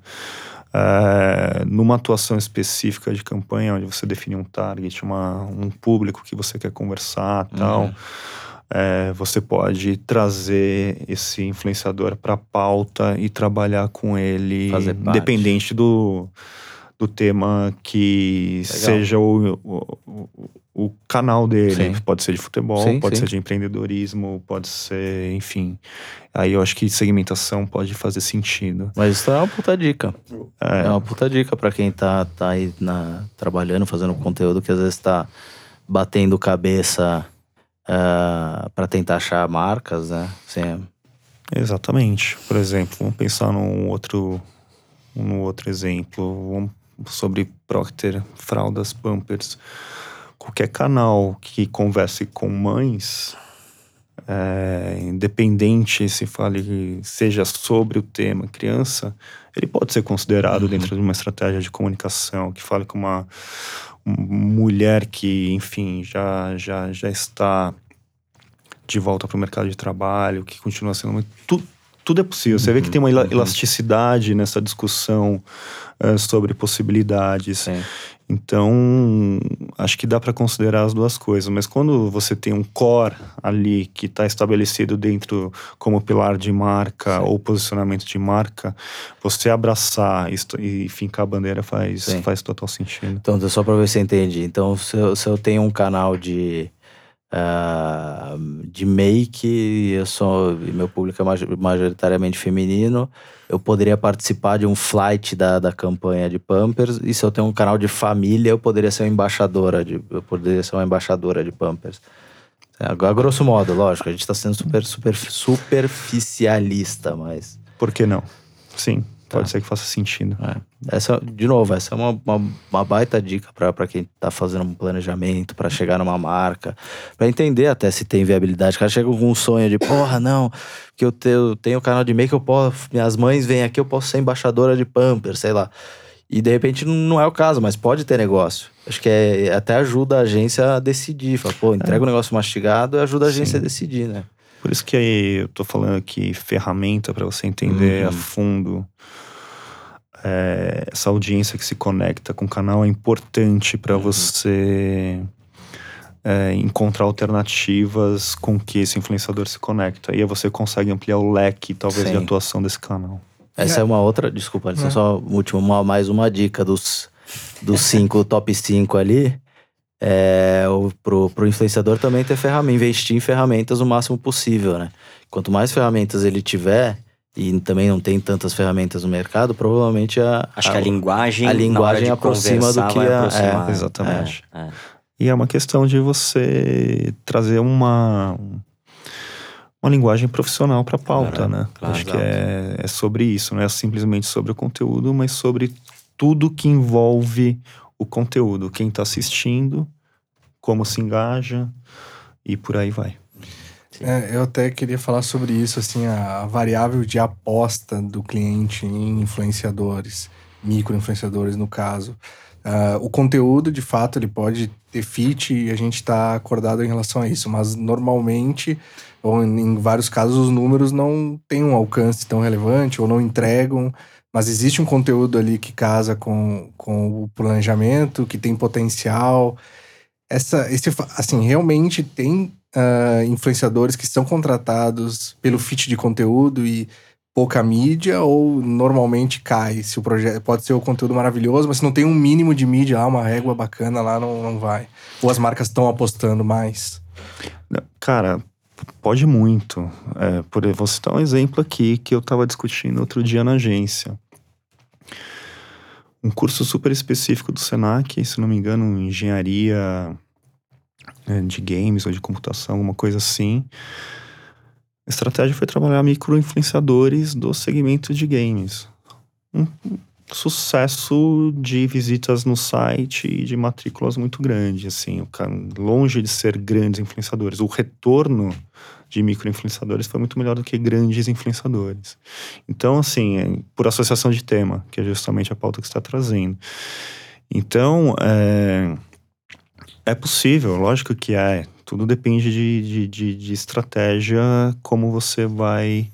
É, numa atuação específica de campanha, onde você define um target, uma, um público que você quer conversar tal, Uhum. é, você pode trazer esse influenciador para a pauta e trabalhar com ele, independente do, do tema que Legal. seja o, o, o- o canal dele. Sim. Pode ser de futebol, Sim, pode sim. ser de empreendedorismo, pode ser, enfim. Aí eu acho que segmentação pode fazer sentido. Mas isso é uma puta dica. É, É, uma puta dica pra quem tá, tá aí na, trabalhando, fazendo conteúdo que às vezes tá batendo cabeça ah, pra tentar achar marcas, né? Assim, exatamente. Por exemplo, vamos pensar num outro, num outro exemplo. Vamos sobre Procter, fraldas, Pampers. Qualquer canal que converse com mães, é, independente se fale seja sobre o tema criança, ele pode ser considerado dentro de uma estratégia de comunicação que fale com uma um- mulher que, enfim, já, já, já está de volta para o mercado de trabalho, que continua sendo muito. Tu, tudo é possível. Você vê que tem uma ela- elasticidade nessa discussão eh, sobre possibilidades. sim. Então, acho que dá para considerar as duas coisas, mas quando você tem um core ali que está estabelecido dentro como pilar de marca ou posicionamento de marca, você abraçar isto e fincar a bandeira faz, Sim. faz total sentido. Então, só pra ver se eu entendi. Então, se eu, se eu tenho um canal de, ah, de make eu sou, meu público é major- majoritariamente feminino, eu poderia participar de um flight da, da campanha de Pampers. E se eu tenho um canal de família, eu poderia ser uma embaixadora de, eu poderia ser uma embaixadora de Pampers. É, A grosso modo, lógico, a gente tá sendo super, super superficialista, mas. Por que não? Sim, pode Tá. ser que faça sentido. É. Essa, de novo, essa é uma, uma, uma baita dica para quem tá fazendo um planejamento, para chegar numa marca, para entender até se tem viabilidade. O cara chega com um sonho de, porra, não, que eu tenho, tenho canal de make, eu posso, minhas mães vêm aqui, eu posso ser embaixadora de Pampers, sei lá. E de repente não é o caso, mas pode ter negócio. Acho que é, até ajuda a agência a decidir. Fala, pô, entrega o negócio mastigado e ajuda a agência a decidir, né? Por isso que eu tô falando aqui ferramenta para você entender Uhum. a fundo é, essa audiência que se conecta com o canal é importante para Uhum. você é, encontrar alternativas com que esse influenciador se conecta. E aí você consegue ampliar o leque, talvez, de Sim. atuação desse canal. Essa é uma outra, desculpa, é É. só última, mais uma dica dos, dos cinco, top 5 ali. É, o, pro, pro influenciador também ter ferramenta, investir em ferramentas o máximo possível, né? Quanto mais ferramentas ele tiver, e também não tem tantas ferramentas no mercado, provavelmente a, Acho que a linguagem, a na hora linguagem de aproxima do que a- aproximar. é, exatamente. É, é. E é uma questão de você trazer uma, uma linguagem profissional para a pauta, Claro, né? claro. Acho que é, é sobre isso, não é simplesmente sobre o conteúdo, mas sobre tudo que envolve o conteúdo. Quem está assistindo, como se engaja e por aí vai. É, eu até queria falar sobre isso, assim, a variável de aposta do cliente em influenciadores, micro-influenciadores no caso. Ah, o conteúdo, de fato, ele pode ter fit e a gente está acordado em relação a isso, mas normalmente, ou em vários casos, os números não têm um alcance tão relevante ou não entregam, mas existe um conteúdo ali que casa com, com o planejamento, que tem potencial. Essa, esse, assim, realmente tem ah, influenciadores que são contratados pelo fit de conteúdo e pouca mídia ou normalmente cai se o projeto pode ser o conteúdo maravilhoso mas se não tem um mínimo de mídia lá uma régua bacana lá não, não vai ou as marcas estão apostando mais Cara, pode muito. É, por, vou citar um exemplo aqui que eu estava discutindo outro dia na agência. Um curso super específico do Senac, se não me engano, engenharia é, de games ou de computação, alguma coisa assim. A estratégia foi trabalhar micro-influenciadores do segmento de games. Um sucesso de visitas no site e de matrículas muito grande, assim, longe de ser grandes influenciadores, o retorno de micro-influenciadores foi muito melhor do que grandes influenciadores. Então, assim, é por associação de tema, que é justamente a pauta que você está trazendo. Então, é, é possível, lógico que é. Tudo depende de, de, de, de estratégia, como você vai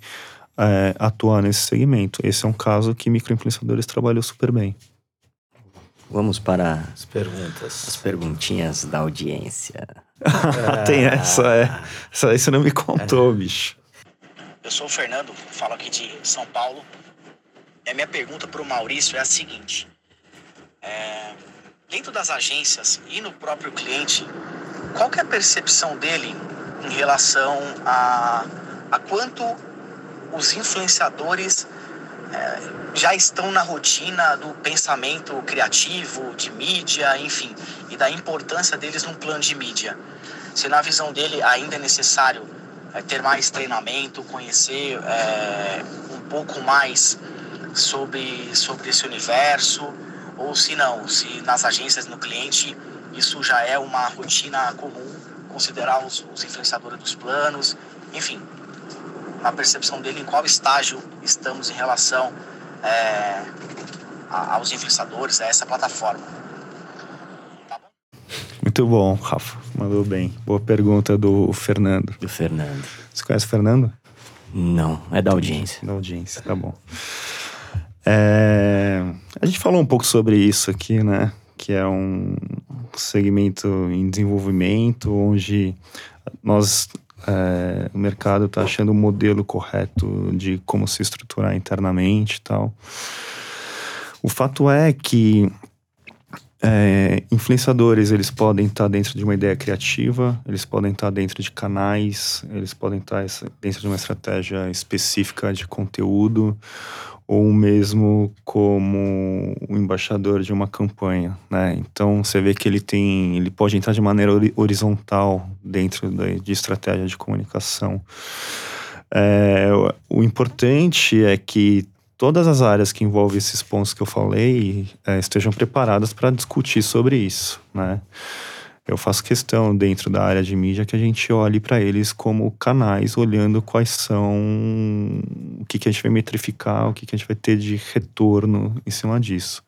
é, atuar nesse segmento. Esse é um caso que microinfluenciadores trabalhou super bem. Vamos para As perguntas. as perguntinhas da audiência. Tem essa, é. Essa aí você não me contou, bicho. Eu sou o Fernando, falo aqui de São Paulo. E a minha pergunta para o Maurício é a seguinte: É, dentro das agências e no próprio cliente, qual que é a percepção dele em relação a, a quanto os influenciadores é, já estão na rotina do pensamento criativo, de mídia, enfim, e da importância deles num plano de mídia. Se na visão dele ainda é necessário é, ter mais treinamento, conhecer é, um pouco mais sobre, sobre esse universo, ou se não, se nas agências, no cliente, isso já é uma rotina comum, considerar os, os influenciadores dos planos, enfim, na percepção dele em qual estágio estamos em relação é, aos influenciadores, a essa plataforma. Muito bom, Rafa. Mandou bem. Boa pergunta do Fernando. Do Fernando. Você conhece o Fernando? Não, é da audiência. Da audiência, tá bom. É, a gente falou um pouco sobre isso aqui, né? Que é um segmento em desenvolvimento, onde nós é, o mercado está achando o modelo correto de como se estruturar internamente e tal. O fato é que é, influenciadores eles podem estar tá dentro de uma ideia criativa, eles podem estar tá dentro de canais, eles podem estar tá dentro de uma estratégia específica de conteúdo, ou mesmo como o embaixador de uma campanha, né? Então você vê que ele tem, ele pode entrar de maneira horizontal dentro de estratégia de comunicação. É, o importante é que todas as áreas que envolvem esses pontos que eu falei é, estejam preparadas para discutir sobre isso, né? Eu faço questão dentro da área de mídia que a gente olhe para eles como canais, olhando quais são o que, que a gente vai metrificar, o que, que a gente vai ter de retorno em cima disso.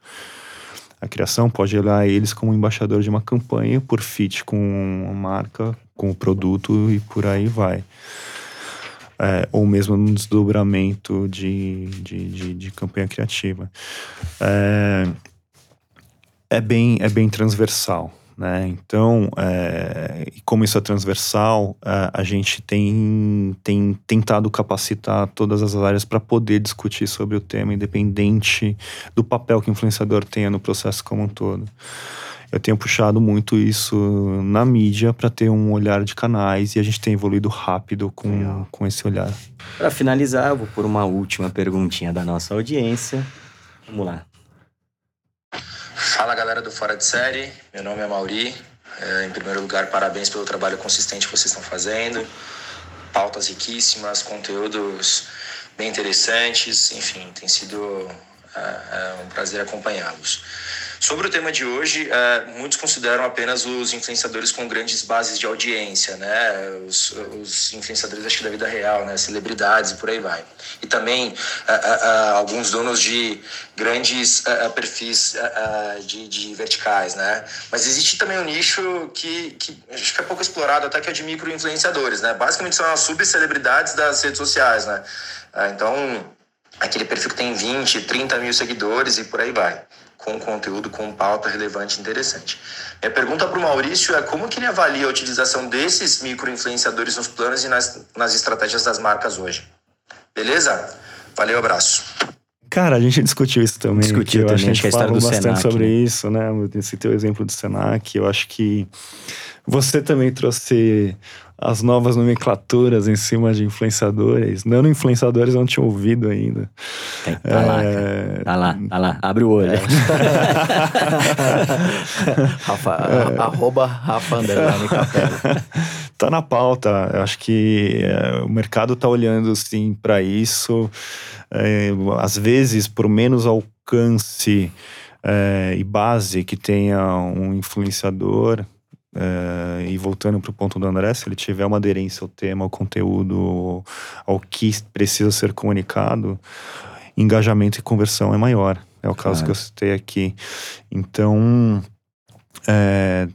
A criação pode olhar eles como embaixador de uma campanha por fit com a marca, com o produto e por aí vai. É, ou mesmo num desdobramento de, de, de, de campanha criativa. É, é, bem, é bem transversal. Né? Então, é, como isso é transversal, a, a gente tem, tem tentado capacitar todas as áreas para poder discutir sobre o tema, independente do papel que o influenciador tenha no processo como um todo. Eu tenho puxado muito isso na mídia para ter um olhar de canais e a gente tem evoluído rápido com, com esse olhar. Para finalizar, eu vou por uma última perguntinha da nossa audiência. Vamos lá. Fala galera do Fora de Série, meu nome é Mauri. É, em primeiro lugar, parabéns pelo trabalho consistente que vocês estão fazendo. Pautas riquíssimas, conteúdos bem interessantes, enfim, tem sido é, é um prazer acompanhá-los. Sobre o tema de hoje, é, muitos consideram apenas os influenciadores com grandes bases de audiência, né? Os, os influenciadores, acho que da vida real, né? Celebridades e por aí vai. E também é, é, alguns donos de grandes perfis de, de, verticais, né? Mas existe também um nicho que, que acho que é pouco explorado, até que é de micro-influenciadores, né? Basicamente são as subcelebridades das redes sociais, né? Então, aquele perfil que tem 20, 30 mil seguidores e por aí vai com conteúdo, com pauta relevante e interessante. Minha pergunta para o Maurício é como que ele avalia a utilização desses micro-influenciadores nos planos e nas, nas estratégias das marcas hoje. Beleza? Valeu, abraço. Cara, a gente discutiu isso também. Discutiu também, a gente, acho que a história do bastante Senac, sobre né? isso, né? Esse teu exemplo do Senac, eu acho que você também trouxe as novas nomenclaturas em cima de influenciadores. Não influenciadores não tinha ouvido ainda. Tem, tá, é... lá, cara. tá lá, tá lá. Abre o olho. É. Rafa, é. arroba Rafa Underline Tá na pauta. Eu acho que é, o mercado tá olhando sim para isso. É, às vezes, por menos alcance é, e base que tenha um influenciador, e voltando para o ponto do André, se ele tiver uma aderência ao tema, ao conteúdo, ao que precisa ser comunicado, engajamento e conversão é maior. É o caso claro. que eu citei aqui. Então, é,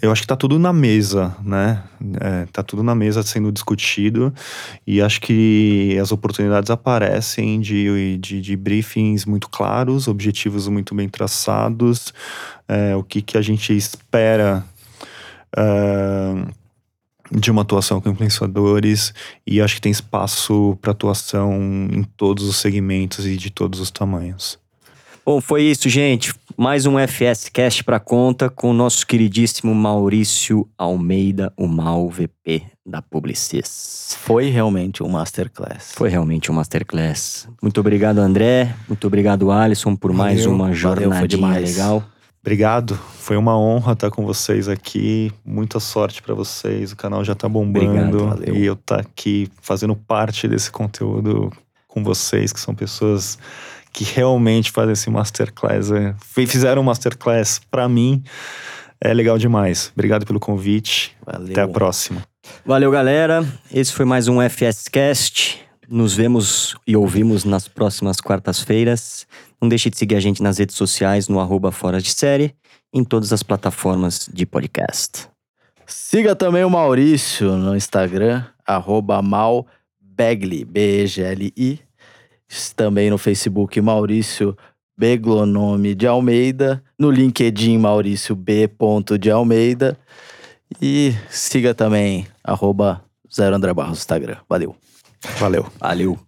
eu acho que está tudo na mesa, né? É, tá tudo na mesa sendo discutido e acho que as oportunidades aparecem de, de, de briefings muito claros, objetivos muito bem traçados, é, o que, que a gente espera de uma atuação com influenciadores e acho que tem espaço para atuação em todos os segmentos e de todos os tamanhos. Bom, foi isso, gente. Mais um FS Cast para conta com o nosso queridíssimo Maurício Almeida, o Mal VP da Publicis. Foi realmente um masterclass. Foi realmente um masterclass. Muito obrigado, André. Muito obrigado, Alisson, por mais Valeu. uma Valeu, foi jornadinha demais. legal. Obrigado. Foi uma honra estar com vocês aqui. Muita sorte pra vocês. O canal já tá bombando. Obrigado, valeu. E eu tá aqui fazendo parte desse conteúdo com vocês, que são pessoas que realmente fazem esse masterclass. é, Fizeram um masterclass pra mim. É legal demais. Obrigado pelo convite. Valeu. Até a próxima. Valeu, galera. Esse foi mais um FS Cast. Nos vemos e ouvimos nas próximas quartas-feiras. Não deixe de seguir a gente nas redes sociais no arroba Fora de Série, em todas as plataformas de podcast. Siga também o Maurício no Instagram, arroba malbegli, B-E-G-L-I. Também no Facebook, Maurício Beglonome de Almeida. No LinkedIn, Maurício B. de Almeida. E siga também, arroba Zero André Barros no Instagram. Valeu. Valeu. Valeu.